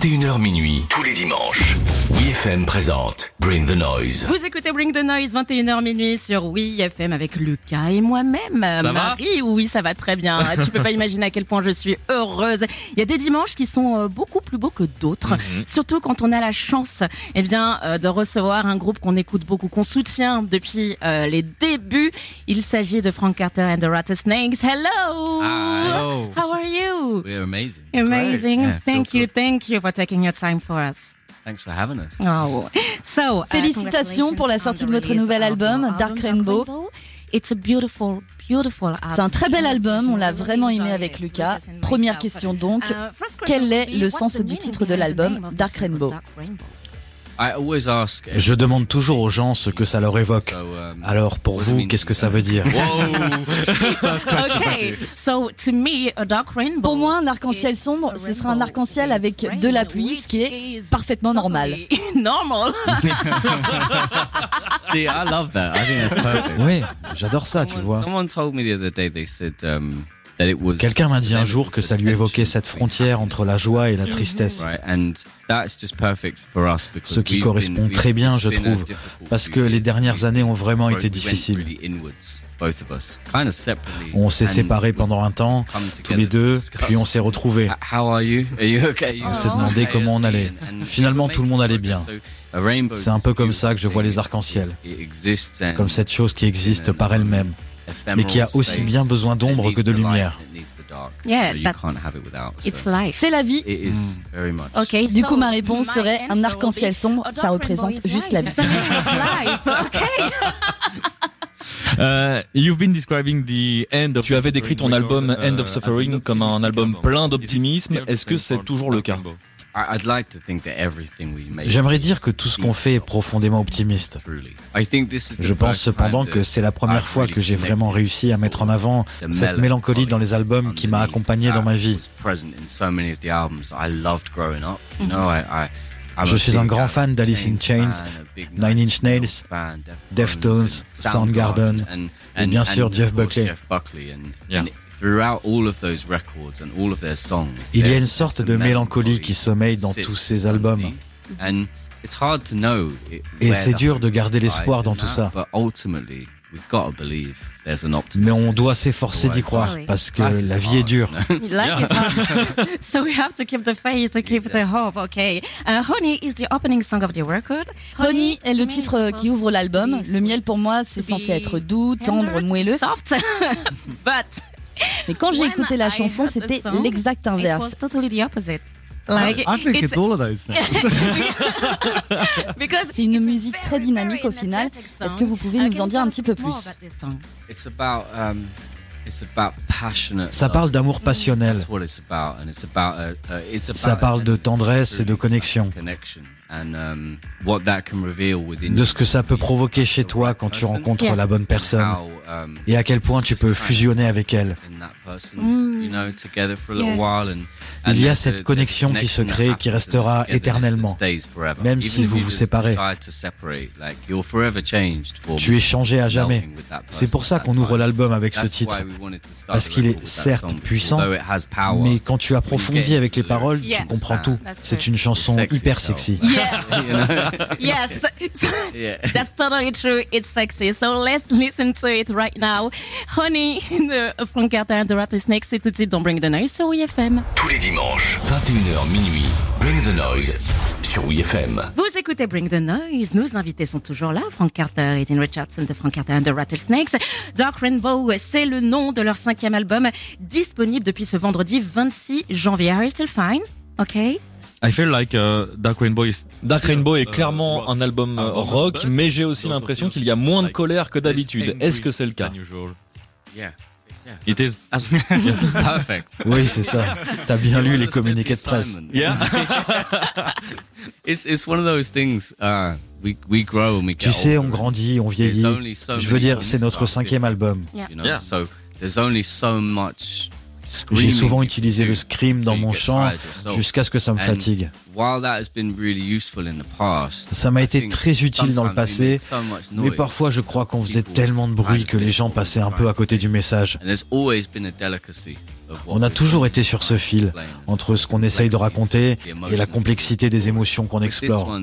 21h minuit, tous les dimanches. WeFM présente Bring the Noise. Vous écoutez Bring the Noise, 21h minuit sur Oui FM avec Lucas et moi-même. Marie, oui, ça va très bien. tu peux pas imaginer à quel point je suis heureuse. Il y a des dimanches qui sont euh, beaucoup plus beaux que d'autres, Mhm. surtout quand on a la chance eh bien, euh, de recevoir un groupe qu'on écoute beaucoup, qu'on soutient depuis euh, les débuts. Il s'agit de Frank Carter and the Rattlesnakes. Hello! Hello. How are you? We're amazing. Amazing. Yeah, thank you, thank you for taking your time for us. Thanks for having us. Oh. So, uh, Félicitations pour la sortie de votre nouvel album, Dark Rainbow. It's a beautiful, beautiful album. C'est un très bel album, on l'a vraiment aimé avec Lucas. Première question donc, Uh, quel est le sens du titre de l'album, Dark Rainbow? Je demande toujours aux gens ce que ça leur évoque. So, um, Alors pour what does it vous, mean? qu'est-ce que you? ça veut dire? Okay, so to me, a dark rainbow. Pour moi, un arc-en-ciel sombre, ce sera un arc-en-ciel avec de la pluie, ce qui est parfaitement normal. normal. See, I love that. I think that's perfect. Oui, j'adore ça, tu vois. Someone told me the other day. They said um, that it was. Quelqu'un m'a dit un jour que ça lui évoquait cette frontière entre la joie et la tristesse. Ce qui correspond très bien, je trouve, parce que les dernières années ont vraiment été difficiles. On s'est séparés pendant un temps, tous les deux, puis on s'est retrouvés. On s'est demandé comment on allait. Finalement, tout le monde allait bien. C'est un peu comme ça que je vois les arcs-en-ciel. Comme cette chose qui existe par elle-même, mais qui a aussi bien besoin d'ombre que de lumière. Yeah, that- It's life. C'est la vie. It is very much. Okay, Du coup, ma réponse serait un answer arc-en-ciel sombre, a ça dark représente juste la life. vie. Uh, you've been describing the end of Tu avais décrit ton album End of uh, Suffering comme un album plein d'optimisme. Est-ce que c'est toujours le cas? I- I'd like to think that everything we make J'aimerais dire que tout ce qu'on fait est profondément optimiste. truly. I think this is the Je pense cependant que c'est la première fois que j'ai vraiment réussi à mettre en avant cette mélancolie dans les albums qui m'a accompagné dans ma vie. I'm Je a suis un grand fan d'Alice in Chains, Nine Inch Nails, Deftones, Soundgarden, et bien sûr Jeff Buckley. Yeah. And throughout all of those records and all of their songs, Il y a une sorte de mélancolie qui sommeille dans tous ces albums. underneath. And it's hard to know it- Et c'est the dur de hope garder l'espoir in dans tout that, ça. But ultimately, we've got to believe there's an optimism. Mais on doit s'efforcer d'y croire Oui. parce que la vie est hard, dure. so we have to keep the faith, to keep the hope. Okay. Uh, Honey is the opening song of the record. Honey est to le titre is qui ouvre l'album. supposed to Le be miel pour moi, c'est to censé be être doux, tendre, tender, moelleux. Soft. But Mais quand j'ai when écouté la chanson, c'était l'exact It inverse. was totally the opposite. Like I think it's, all of those things. because C'est une it's a musique very, très dynamique au final. Est-ce que vous pouvez nous en dire un petit peu plus? It's about um, it's about passionate. Ça parle d'amour passionnel. That's what it's about, and it's about it's about Ça parle de tendresse et de connexion. Um, what that can reveal within De ce que ça peut provoquer chez toi quand tu rencontres Yeah. la bonne personne um, et à quel point tu peux fusionner avec elle. In that person, you know, together for a Yeah. little while, and, Il y a cette connexion qui se connection that crée, qui restera éternellement, même Even si if vous you vous séparez. decide to separate, like, you're forever changed for Tu es changé à jamais. melding with that C'est person pour ça qu'on that ouvre l'album avec ce titre. Parce the qu'il est certes puissant, Mais quand tu approfondis avec les paroles, tu comprends tout. That's C'est une chanson Sexy hyper sexy. Yes. That's totally true. It's sexy. So let's listen to it right now. Honey, the Frank Carter Rattlesnakes, c'est tout de suite dans Bring the Noise sur WFM. Tous les dimanches, 21h minuit. Bring the Noise sur WeFM. Vous écoutez Bring the Noise. Nos invités sont toujours là. Frank Carter et Dean Richardson de Frank Carter and the Rattlesnakes. Dark Rainbow, c'est le nom de leur cinquième album, disponible depuis ce vendredi 26 janvier. Are you still fine? Okay. I feel like uh, Dark Rainbow is Dark Rainbow est clairement un album euh, rock, mais j'ai aussi l'impression qu'il y a moins de colère que d'habitude. Est-ce que c'est le cas? Yeah. It is. As- Perfect. Oui, c'est ça. T'as bien lu les communiqués de presse. Yeah. It's it's one of those things. Uh, we we grow and we Tu sais, on grandit, on vieillit. So Je veux dire, c'est notre cinquième album. Yeah. You know, Yeah. so there's only so much J'ai souvent utilisé le scream dans mon chant jusqu'à ce que ça me fatigue. Ça m'a été très utile dans le passé, mais parfois je crois qu'on faisait tellement de bruit que les gens passaient un peu à côté du message. On a toujours été sur ce fil entre ce qu'on essaye de raconter et la complexité des émotions qu'on explore.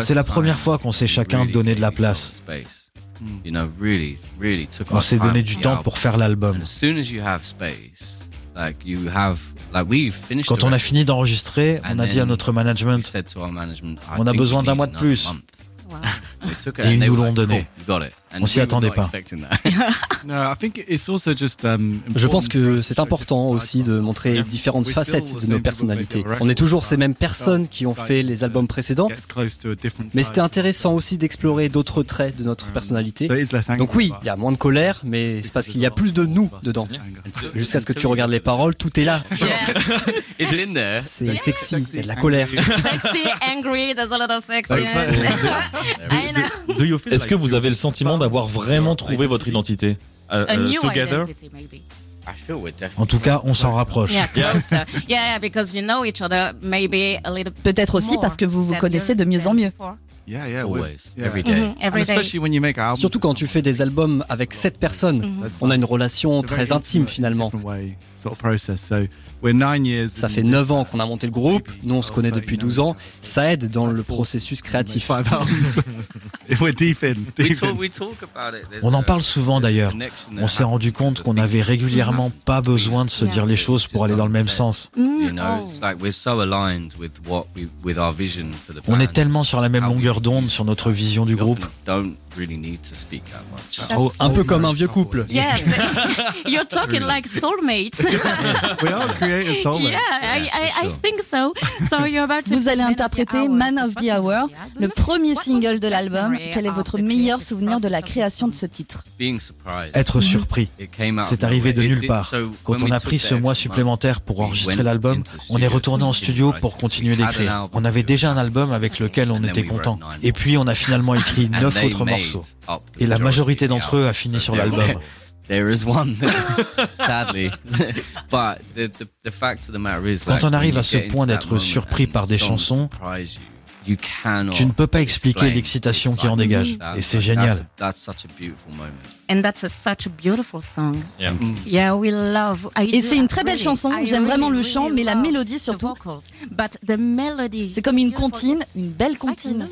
C'est la première fois qu'on s'est chacun donné de la place. On s'est donné du temps pour faire l'album. Quand on a fini d'enregistrer, on a dit à notre management, on a besoin d'un mois de plus. Et ils nous l'ont donné. On s'y attendait pas. Um, Je pense que c'est important aussi de montrer différentes facettes de nos personnalités. On est toujours ces mêmes personnes qui ont fait les albums précédents, mais c'était intéressant aussi d'explorer d'autres traits de notre personnalité. Donc oui, il y a moins de colère, mais c'est parce qu'il y a plus de nous dedans. Jusqu'à ce que tu regardes les paroles, tout est là. C'est sexy, il y a de la colère. Sexy, angry, there's a lot of sex. Est-ce que vous avez le sentiment d'avoir vraiment trouvé votre identité uh, uh, together. en tout cas, on s'en rapproche. Peut-être aussi parce que vous vous connaissez de mieux en mieux. Surtout quand tu fais des albums avec sept personnes, mm-hmm. on a une relation très intime finalement. Ça fait 9 ans qu'on a monté le groupe, nous on se connaît depuis 12 ans, ça aide dans le processus créatif. On en parle souvent d'ailleurs. On s'est rendu compte qu'on n'avait régulièrement pas besoin de se dire les choses pour aller dans le même sens. On est tellement sur la même longueur d'onde sur notre vision du groupe. Oh, un peu comme un vieux couple. Yes, you're talking like soulmates. We creative soulmates. Yeah, I, I, think so. So you're about to Vous allez interpréter Man of the Hour, le premier single de l'album. Quel est votre meilleur souvenir de la création de ce titre? Être surpris. C'est arrivé de nulle part. Quand on a pris ce mois supplémentaire pour enregistrer l'album, on est retourné en studio pour continuer d'écrire. On avait déjà un album avec lequel on était content. Et puis on a finalement écrit neuf autres morceaux. Et la majorité d'entre eux a fini sur l'album. Quand on arrive à ce point d'être surpris par des chansons, tu ne peux pas expliquer l'excitation qui en dégage. Et c'est génial. And that's a, such a beautiful song. Yeah. Mm. Et c'est une très belle chanson. J'aime vraiment le chant, mais la mélodie surtout. But the melody. C'est comme une comptine, une belle comptine.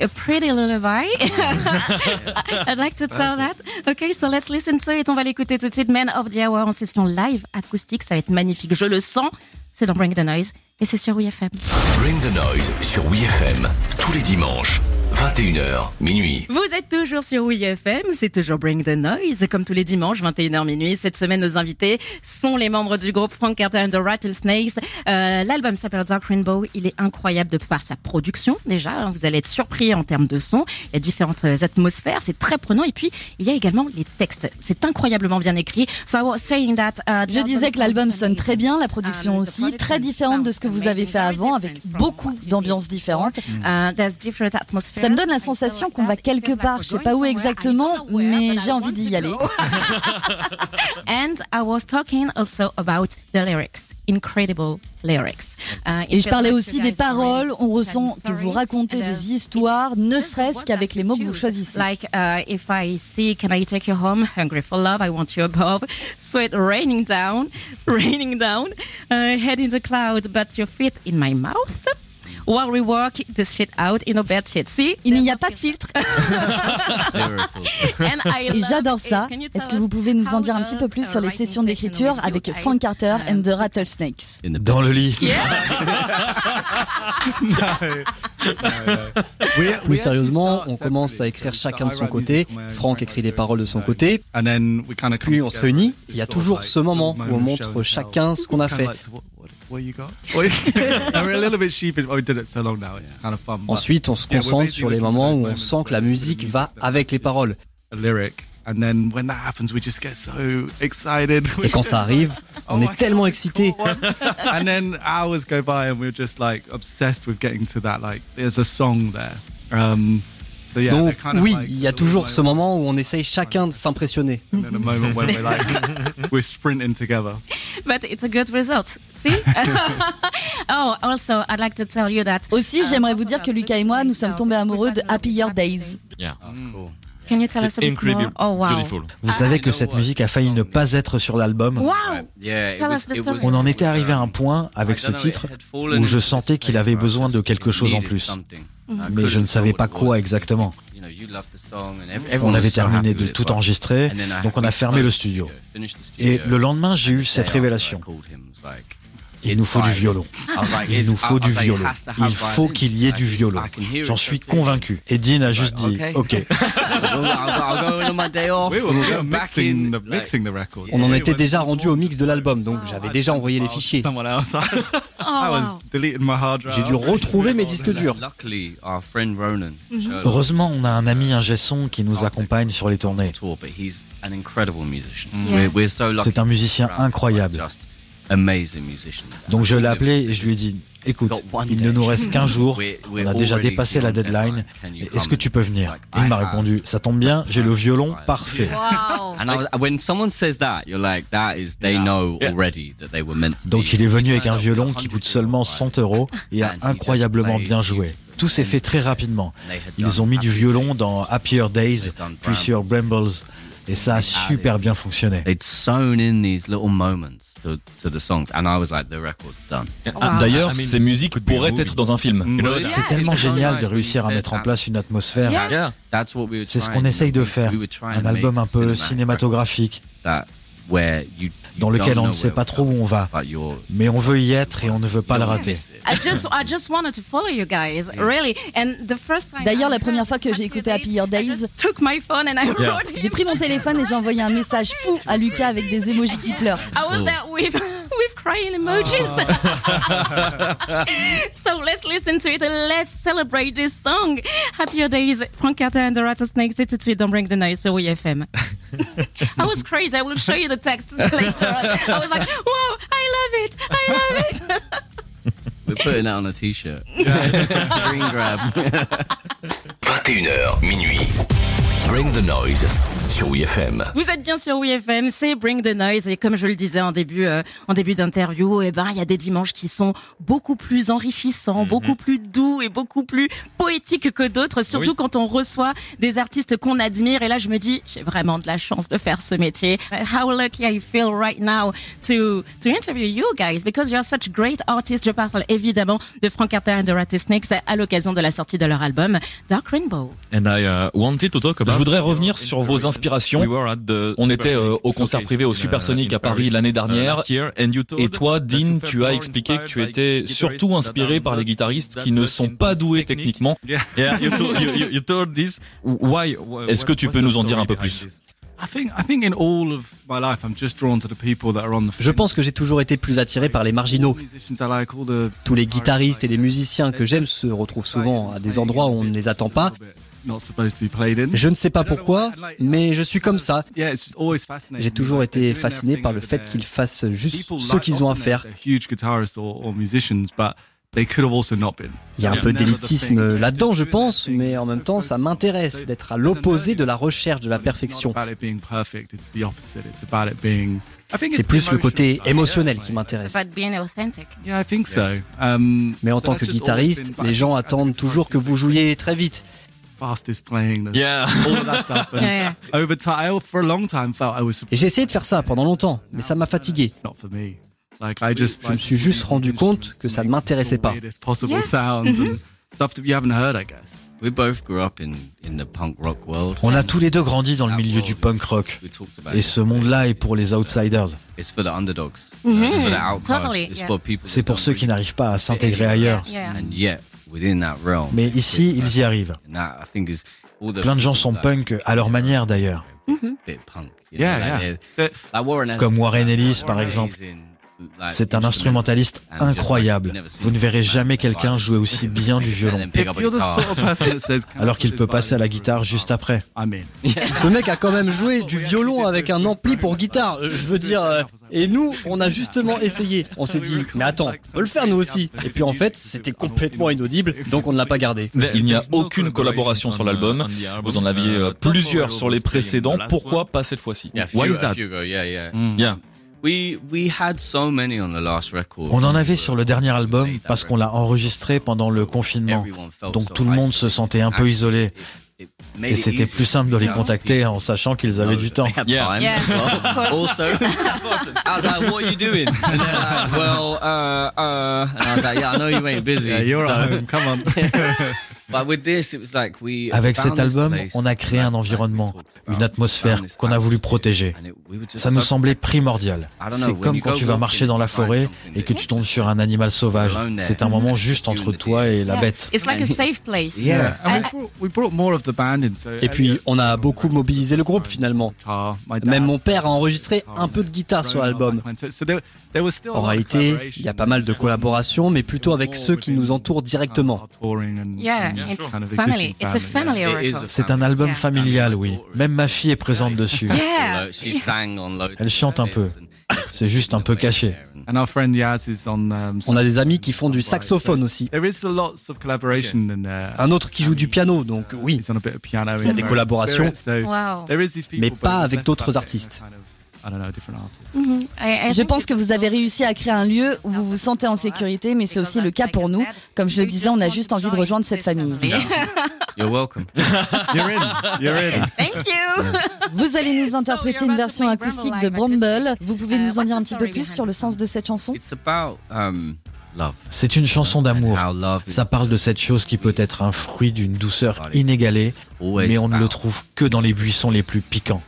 A pretty lullaby. I'd like to tell that. Okay, so let's listen to it. On va l'écouter tout de suite. Man of the Hour en session live acoustique. Ça va être magnifique. Je le sens. C'est dans Bring the Noise et c'est sur WeFM. Bring the Noise sur WeFM tous les dimanches 21h, minuit. Vous êtes toujours sur WeFM, c'est toujours Bring the Noise, comme tous les dimanches, 21h, minuit. Cette semaine, nos invités sont les membres du groupe Frank Carter and the Rattlesnakes. Euh, L'album s'appelle Dark Rainbow. Il est incroyable de par sa production, déjà. Vous allez être surpris en termes de son. Il y a différentes atmosphères. C'est très prenant. Et puis, il y a également les textes. C'est incroyablement bien écrit. So I was saying that, uh, Je disais que l'album sonne très bien, la production aussi, très différente de ce que vous avez fait avant, avec beaucoup d'ambiances différentes. Uh, there's different atmospheres. Ça me donne la sensation qu'on va quelque part, je sais pas où exactement, mais j'ai envie d'y aller. And I was talking also about the lyrics, incredible lyrics. Uh, Et je parlais aussi des paroles. On ressent que vous racontez des histoires, ne serait-ce qu'avec les mots que vous choisissez. Like uh, if I see, can I take you home? Hungry for love, I want you above. Sweat raining down, raining down. Uh, head in the cloud, but your feet in my mouth? While we work this shit out in a bed shit. Si Il n'y a pas de filtre. Et j'adore ça. Est-ce que vous pouvez nous en dire un petit peu plus sur les sessions d'écriture avec Frank Carter and the Rattlesnakes? Dans le lit. Plus sérieusement, on commence à écrire chacun de son côté. Frank écrit des paroles de son côté. Puis on se réunit. Il y a toujours ce moment où on montre chacun ce qu'on a fait. Ensuite, on se concentre sur les moments où on sent que la musique va avec les paroles. Et quand ça arrive, on est tellement excité. and then hours go by and we're just like obsessed with getting to that like there's a song there. Um, Donc oui, il y a toujours ce moment où on essaye chacun de s'impressionner. we're sprinting together. But it's a good result. See? oh, also, I'd like to tell you that. Aussi, j'aimerais vous dire que Lucas et moi, nous sommes tombés amoureux de Happier Days. Yeah. cool. Can you tell us a bit more? Oh, wow. Beautiful. Vous savez que cette musique a failli ne pas être sur l'album Wow! On en était arrivé à un point avec ce titre où je sentais qu'il avait besoin de quelque chose en plus. Mais je ne savais pas quoi exactement. On avait terminé de tout enregistrer, donc on a fermé le studio. Et le lendemain, j'ai eu cette révélation. Il nous faut du violon. Il nous faut du violon. Il faut qu'il y ait du violon. J'en suis convaincu. Et Dean a juste dit, ok. On en était déjà rendu au mix de l'album, donc j'avais déjà envoyé les fichiers. Oh. J'ai dû retrouver mes disques durs. Showed Heureusement, on a un ami ingé son qui nous accompagne sur les tournées. lucky. C'est un musicien incroyable. Just amazing musicians. Donc je l'ai appelé et je lui ai dit, écoute, il ne nous reste qu'un jour, on a déjà dépassé la deadline, est-ce que tu peux venir Et Il m'a répondu, ça tombe bien, j'ai le violon parfait. Wow. And I was, when someone says that, you're like, that is, they know already that they were meant to Donc be. il est venu avec un violon qui coûte seulement 100 euros et a incroyablement bien joué. Tout s'est fait très rapidement. Ils ont mis du violon dans Happier Days, puis sur Brambles, et ça a super bien fonctionné. They'd sewn in these little moments to, to the songs, and I was like, the record's done. Ah, D'ailleurs, ces musiques pourraient être dans un film. C'est tellement génial de réussir à mettre en place une atmosphère. Yeah. That's what we were C'est ce qu'on essaye de faire. Un album un peu cinématographique, where you, you dans lequel on ne sait pas trop où on va. Mais on veut y être et on ne veut pas le rater. I just, I just wanted to follow you guys, really. And the first time D'ailleurs, la première fois que j'ai écouté Happy Happy Days, J'ai pris mon téléphone et j'ai envoyé un message fou à Lucas avec des émojis qui pleurent. I was there with with crying emojis. Oh. so let's listen to it and let's celebrate this song. Happier Days, Frank Carter and the Rattlesnakes. It's tout de suite Don't Bring the Noise sur WFM. I was crazy. I will show you the text later. I was like, wow, I love it. I love it. We're putting that on a t-shirt. Screen grab. 21h, minuit. Bring the noise sur WFM. Vous êtes bien sur WeFM, c'est Bring the Noise et comme je le disais en début euh, en début d'interview, eh ben il y a des dimanches qui sont beaucoup plus enrichissants, beaucoup plus doux et beaucoup plus poétiques que d'autres, surtout quand on reçoit des artistes qu'on admire et là je me dis j'ai vraiment de la chance de faire ce métier. How lucky I feel right now to to interview you guys because you are such great artists. Je parle évidemment de Frank Carter and the Rattlesnakes à l'occasion de la sortie de leur album Dark Rainbow. And I uh, wanted to talk about. Je voudrais revenir sur vos inspirations. We were at the On était euh, au concert privé au Supersonic in à Paris l'année dernière. Et toi, Dean, tu as expliqué que tu étais surtout inspiré par les guitaristes qui ne sont pas doués technique. techniquement. Est-ce que tu peux nous en dire un peu plus this? I think I think in all of my life, I'm just drawn to the people that are on the. Je pense que j'ai toujours été plus attiré par les marginaux. Tous les guitaristes et les musiciens que j'aime se retrouvent souvent à des endroits où on ne les attend pas. Not supposed to be played in. Je ne sais pas pourquoi, mais je suis comme ça. Yeah, it's always fascinating. J'ai toujours été fasciné par le fait qu'ils fassent juste ce qu'ils ont à faire. They're huge guitarists or, or musicians, but they could have also not been. Il y a un peu d'élitisme là-dedans, je pense, mais en même temps, ça m'intéresse d'être à l'opposé de la recherche de la perfection. C'est plus le côté émotionnel qui m'intéresse. But being authentic. Yeah, I think so. Um, Mais en tant que guitariste, les gens attendent toujours que vous jouiez très vite. Fastest playing, the, Yeah. all of that stuff. And Yeah, over time, I for a long time felt I was Et j'ai essayé de faire ça pendant longtemps, mais ça m'a fatigué. not for me. Like I just, Je me suis juste rendu compte que ça ne m'intéressait pas. weirdest possible Yeah. sounds and stuff that you haven't heard, I guess. We both grew up in, in the punk rock world. On a tous les deux grandi dans le milieu du punk rock. Et ce monde-là est pour les outsiders. It's for the underdogs. It's for the outcasts. Totally, It's yeah. for people. C'est pour ceux qui n'arrivent pas à s'intégrer ailleurs. Mais ici, ils y arrivent. Plein de gens sont punk à leur manière d'ailleurs. Comme Warren Ellis, par exemple. C'est un instrumentaliste incroyable. Vous ne verrez jamais quelqu'un jouer aussi bien du violon. Alors qu'il peut passer à la guitare juste après. Ce mec a quand même joué du violon avec un ampli pour guitare. Je veux dire, euh, et nous, on a justement essayé. On s'est dit, mais attends, on peut le faire nous aussi. Et puis en fait, c'était complètement inaudible, donc on ne l'a pas gardé. Il n'y a aucune collaboration sur l'album. Vous en aviez euh, plusieurs sur les précédents. Pourquoi pas cette fois-ci? Why is that? Yeah. On en avait sur le dernier album parce qu'on l'a enregistré pendant le confinement. Donc tout le monde se sentait un peu isolé. Et c'était plus simple de les contacter en sachant qu'ils avaient du temps. Yeah. Yeah, of course. Also, I was like, "What are you doing?" And they're like, well, uh, uh, and I was like, "Yeah, I know you ain't busy." Yeah, you're so- at home. Come on. But with this, it was like we Avec cet this album, on a créé un environnement, une atmosphère qu'on a voulu atmosphere, protéger. Ça nous semblait primordial. C'est when comme you quand tu vas marcher dans la forêt et que tu tombes sur un animal sauvage. C'est un moment juste You and entre the toi et la bête. It's like a safe place. Yeah. And we brought, we brought more of the band in. So Et puis, on a beaucoup mobilisé le groupe finalement. Même mon père a enregistré un peu de guitare sur l'album. En réalité, collaboration. il y a pas mal de collaborations, mais plutôt avec ceux qui nous entourent directement. Yeah, family. It's a family record. C'est un album Yeah. familial, oui. Même ma fille est présente dessus. Yeah. She sang on loads Elle chante un peu. C'est juste un peu caché. And our friend Yaz is on. um, On a des amis qui font du saxophone aussi. There is lots of collaboration in there. Un autre qui joue du piano, donc oui. Il y a des collaborations. Mais pas avec d'autres artistes. I don't know, different artists. Mhm. I- I Je think pense que vous avez réussi à créer un lieu où vous vous sentez en sécurité, mais c'est aussi le cas pour nous. Comme je le disais, on a juste envie de rejoindre cette famille. You're welcome. You're in. You're in. Thank you. Vous allez nous interpréter une version acoustique de Bramble. Vous pouvez nous en dire un petit peu plus sur le sens de cette chanson? It's about um, love. C'est une chanson d'amour. Ça parle de cette chose qui peut être un fruit d'une douceur inégalée, mais on ne le trouve que dans les buissons les plus piquants.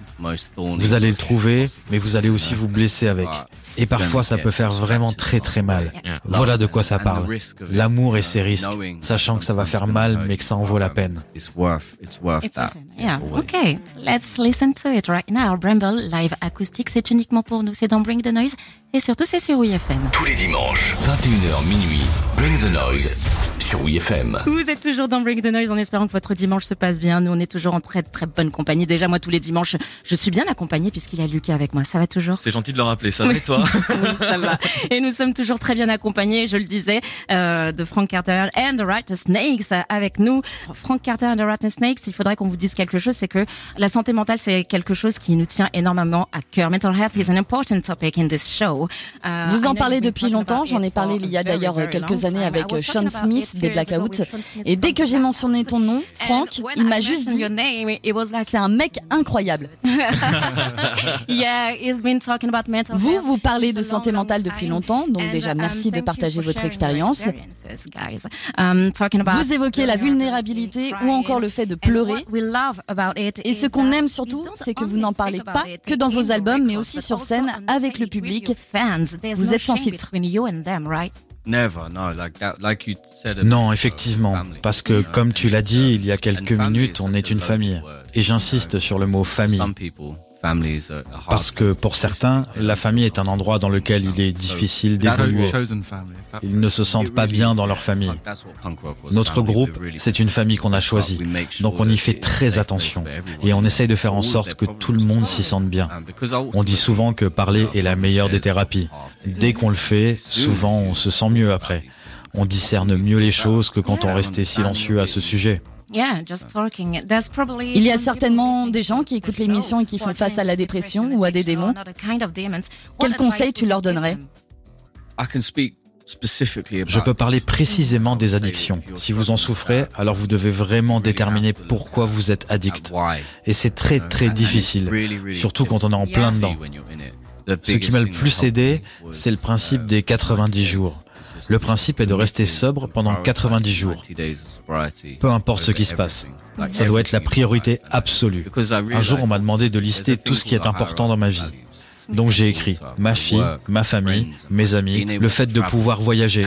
Vous allez le trouver, mais vous allez aussi vous blesser avec. Et parfois, ça peut faire vraiment très très mal. Voilà de quoi ça parle. L'amour et ses risques, sachant que ça va faire mal, mais que ça en vaut la peine. It's worth. It's worth It's that. open. Yeah. Okay. Let's listen to it right now. Bramble live acoustique, c'est uniquement pour nous. C'est dans Bring the Noise et surtout c'est sur WFM. Tous les dimanches, 21h minuit, Bring the Noise sur WeFM. Vous êtes toujours dans Break the Noise en espérant que votre dimanche se passe bien. Nous, on est toujours en très très bonne compagnie. Déjà, moi, tous les dimanches, je suis bien accompagnée puisqu'il y a Lucas avec moi. Ça va toujours? C'est gentil de le rappeler, ça va et toi? Oui, ça va. Et nous sommes toujours très bien accompagnés, je le disais, euh, de Frank Carter and the Rattlesnakes avec nous. Frank Carter and the Rattlesnakes, il faudrait qu'on vous dise quelque chose, c'est que la santé mentale, c'est quelque chose qui nous tient énormément à cœur. Mental health is an important topic in this show. Uh, Vous en parlez depuis talking longtemps, about j'en ai it parlé for il y a d'ailleurs very quelques années avec was Sean Smith it des Blackouts. Et dès que j'ai mentionné ton nom, when il m'a juste dit c'est un mec incroyable. yeah, he's been talking about mental Vous, vous parlez de santé mentale depuis longtemps, donc déjà um, merci de thank you partager votre expérience. Um, Vous évoquez la vulnérabilité ou encore le fait de pleurer. Et ce qu'on aime surtout, c'est que vous n'en parlez pas que dans vos albums, mais aussi sur scène avec le public. Vous êtes sans filtre. Never, no, like that, like you said. Non, effectivement, parce que comme tu l'as dit il y a quelques minutes, on est une famille. Et j'insiste sur le mot famille. Hard Parce que pour certains, la famille est un endroit dans lequel il est difficile d'évoluer. Ils ne se sentent pas bien dans leur famille. Notre groupe, c'est une famille qu'on a choisie. Donc on y fait très attention. Et on essaye de faire en sorte que tout le monde s'y sente bien. Because On dit souvent que parler est la meilleure des thérapies. Dès qu'on le fait, souvent on se sent mieux après. On discerne mieux les choses que quand on restait silencieux à ce sujet. Il y a certainement des gens qui écoutent l'émission et qui font face à la dépression ou à des démons. Quel conseil tu leur donnerais? I can speak specifically about Je peux parler précisément des addictions. Si vous en souffrez, alors vous devez vraiment déterminer pourquoi vous êtes addict. Et c'est très très difficile, surtout quand on est en plein dedans. Ce qui m'a le plus aidé, c'est le principe des 90 jours. Le principe est de rester sobre pendant 90 jours. Peu importe ce qui se passe. Ça doit être la priorité absolue. Un jour, on m'a demandé de lister tout ce qui est important dans ma vie. Donc j'ai écrit ma fille, ma famille, mes amis, le fait de pouvoir voyager.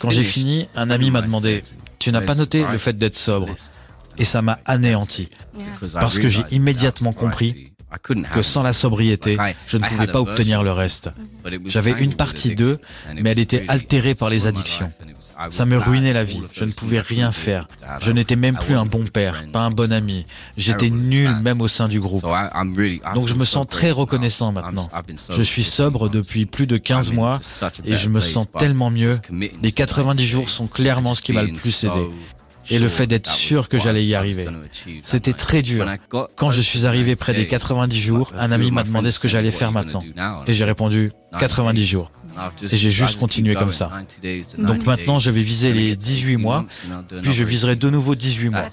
Quand j'ai fini, un ami m'a demandé Tu n'as pas noté le fait d'être sobre? Et ça m'a anéanti. Parce que j'ai immédiatement compris que sans la sobriété, je ne pouvais pas obtenir le reste. J'avais une partie d'eux, mais elle était altérée par les addictions. Ça me ruinait la vie. Je ne pouvais rien faire. Je n'étais même plus un bon père, pas un bon ami. J'étais nul même au sein du groupe. Donc je me sens très reconnaissant maintenant. Je suis sobre depuis plus de 15 mois et je me sens tellement mieux. Les 90 jours sont clairement ce qui m'a le plus aidé et le fait d'être sûr que j'allais y arriver. C'était très dur. Quand je suis arrivé près des 90 jours, un ami m'a demandé ce que j'allais faire maintenant. Et j'ai répondu 90 jours. Et j'ai juste continué comme ça. Donc maintenant, je vais viser les 18 mois, puis je viserai de nouveau 18 mois.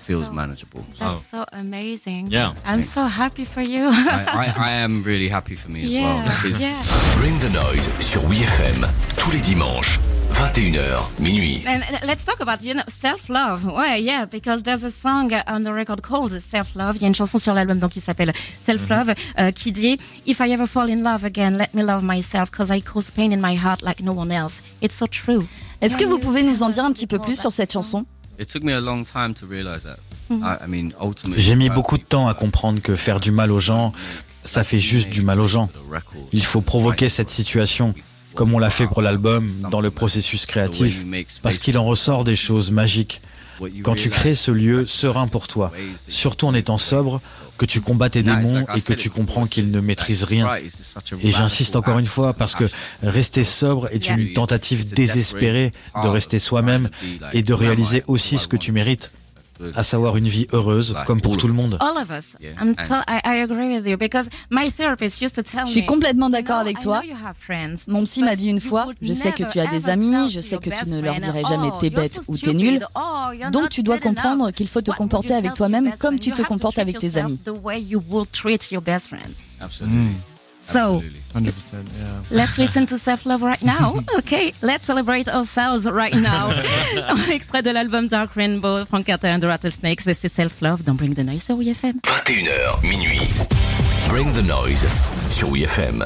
That's so amazing. Yeah. I'm so happy for you. I, I, am really happy for me as well. Yeah. Bring the noise sur WeFM tous les dimanches 21h, minuit. And let's talk about, you know, self-love. Ouais, yeah, because there's a song on the record called Self-Love. Il y a une chanson sur l'album donc qui s'appelle Self-Love mm -hmm. euh, qui dit If I ever fall in love again, let me love myself because I cause pain in my heart like no one else. It's so true. Est-ce que vous pouvez nous en dire un petit peu plus sur cette chanson? J'ai mis beaucoup de temps à comprendre que faire du mal aux gens, ça fait juste du mal aux gens. Il faut provoquer cette situation comme on l'a fait pour l'album, dans le processus créatif, parce qu'il en ressort des choses magiques. Quand tu crées ce lieu serein pour toi, surtout en étant sobre, que tu combats tes démons et que tu comprends qu'ils ne maîtrisent rien. Et j'insiste encore une fois parce que rester sobre est une tentative désespérée de rester soi-même et de réaliser aussi ce que tu mérites à savoir une vie heureuse, comme pour tout le monde. Je suis complètement d'accord avec toi. Mon psy m'a dit une fois, je sais que tu as des amis, je sais que tu ne leur dirais jamais t'es bête ou t'es nul, donc tu dois comprendre qu'il faut te comporter avec toi-même comme tu te comportes avec tes amis. So, 100%, yeah. let's listen to Self Love right now. Okay, let's celebrate ourselves right now. Extrait de l'album Dark Rainbow, Frank Carter and the Rattlesnakes, c'est Self Love dans Bring the Noise sur WFM. 21h, minuit. Bring the Noise sur WFM.